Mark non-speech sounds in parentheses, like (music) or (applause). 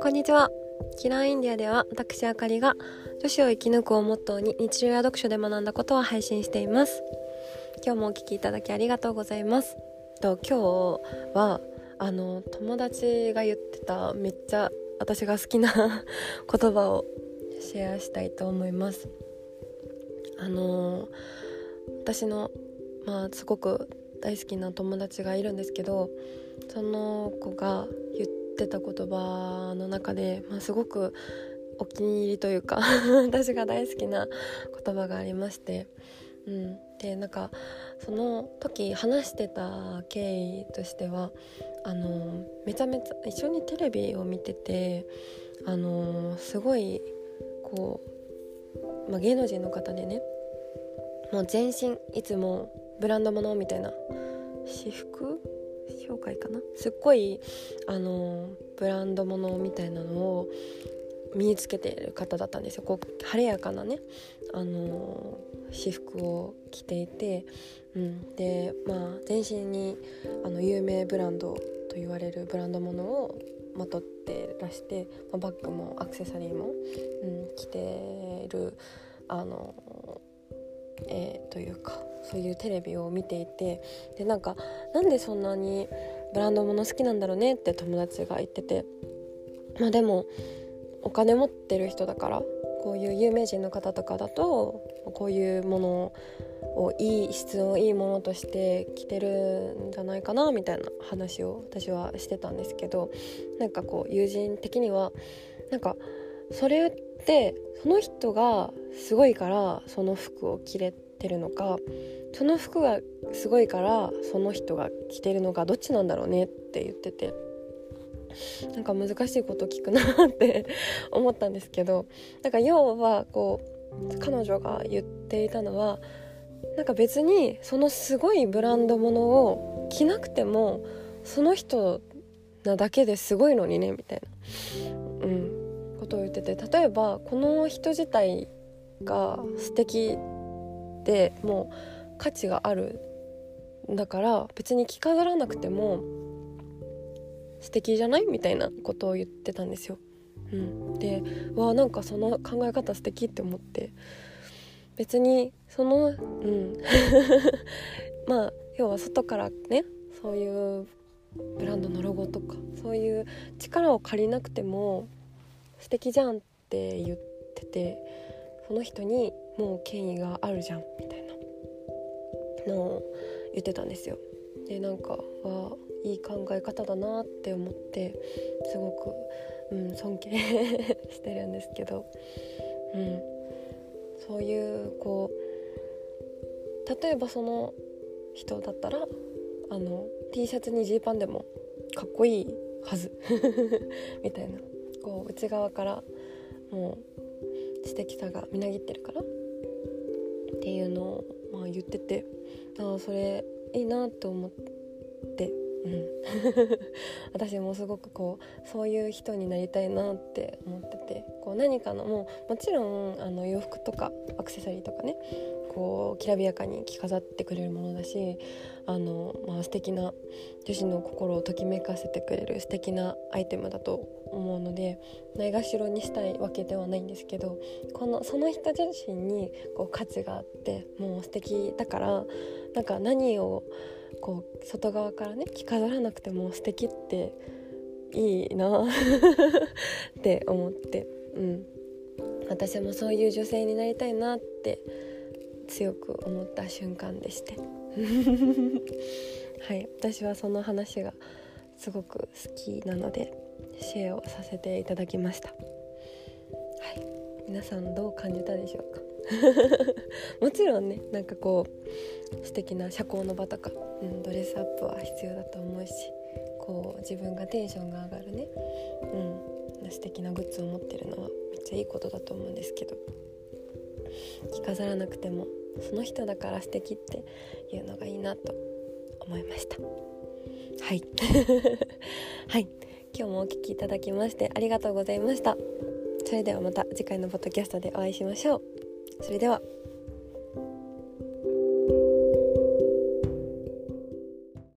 こんにちは。キラーインディアでは私あかりが女子を生き抜くをモットーに日常や読書で学んだことを配信しています。今日もお聞きいただきありがとうございます。と今日はあの友達が言ってためっちゃ私が好きな (laughs) 言葉をシェアしたいと思います。あの私のまあすごく大好きな友達がいるんですけどその子が言ってた言葉の中で、まあ、すごくお気に入りというか (laughs) 私が大好きな言葉がありまして、うん、でなんかその時話してた経緯としてはあのめちゃめちゃ一緒にテレビを見ててあのすごいこう、まあ、芸能人の方でねもう全身いつもブランド物みたいな。私服？紹介かな？すっごいあのブランド物みたいなのを身につけている方だったんですよ。こう晴れやかなねあの私服を着ていて、うん、でまあ全身にあの有名ブランドと言われるブランド物をまとってらして、まあ、バッグもアクセサリーも、うん、着てるあの、えー、というかそういうテレビを見ていてでなんかなんでそんなにブランド物好きなんだろうねって友達が言っててまあでもお金持ってる人だからこういう有名人の方とかだとこういうものをいい質のいいものとして着てるんじゃないかなみたいな話を私はしてたんですけどなんかこう友人的にはなんかそれってその人がすごいからその服を着れてるのかその服がすごいからその人が着てるのかどっちなんだろうねって言ってて。なんか難しいこと聞くなって (laughs) 思ったんですけどなんか要はこう彼女が言っていたのはなんか別にそのすごいブランド物を着なくてもその人なだけですごいのにねみたいな、ことを言ってて例えばこの人自体が素敵でもう価値がある。だから別に着飾らなくても素敵じゃない？みたいなことを言ってたんですよ。うん、でわなんかその考え方素敵って思って。別にそのうん。(laughs) まあ要は外からねそういうブランドのロゴとかそういう力を借りなくても素敵じゃんって言っててその人にもう権威があるじゃんみたいなのを言ってたんですよ。でなんかはいい考え方だなって思ってすごく、うん、尊敬 (laughs) してるんですけど、うん、そういうこう例えばその人だったらあの T シャツにジーパンでもかっこいいはず。(laughs) みたいな。こう内側からもう素敵さがみなぎってるからっていうのを、まあ、言っててああそれいいなと思って。うん、(laughs) 私もすごくこうそういう人になりたいなって思っててこう何かのもうもちろんあの洋服とかアクセサリーとかねこうきらびやかに着飾ってくれるものだしあの、まあ素敵な女子の心をときめかせてくれる素敵なアイテムだと思うのでないがしろにしたいわけではないんですけどこのその人自身にこう価値があってもう素敵だからなんか何をこう外側からね着飾らなくても素敵っていいな (laughs) って思って、うん、私もそういう女性になりたいなって強く思った瞬間でして。(laughs) はい私はその話がすごく好きなのでシェアをさせていただきました。はい皆さんどう感じたでしょうか？(laughs) もちろんねなんかこう素敵な社交の場とか、うん、ドレスアップは必要だと思うしこう自分がテンションが上がるね、うん、素敵なグッズを持ってるのはめっちゃいいことだと思うんですけど着飾らなくてもその人だから素敵っていうのがいいなと思いました。はい。(laughs) はい。今日もお聴きいただきましてありがとうございました。それではまた次回のポッドキャストでお会いしましょう。それでは。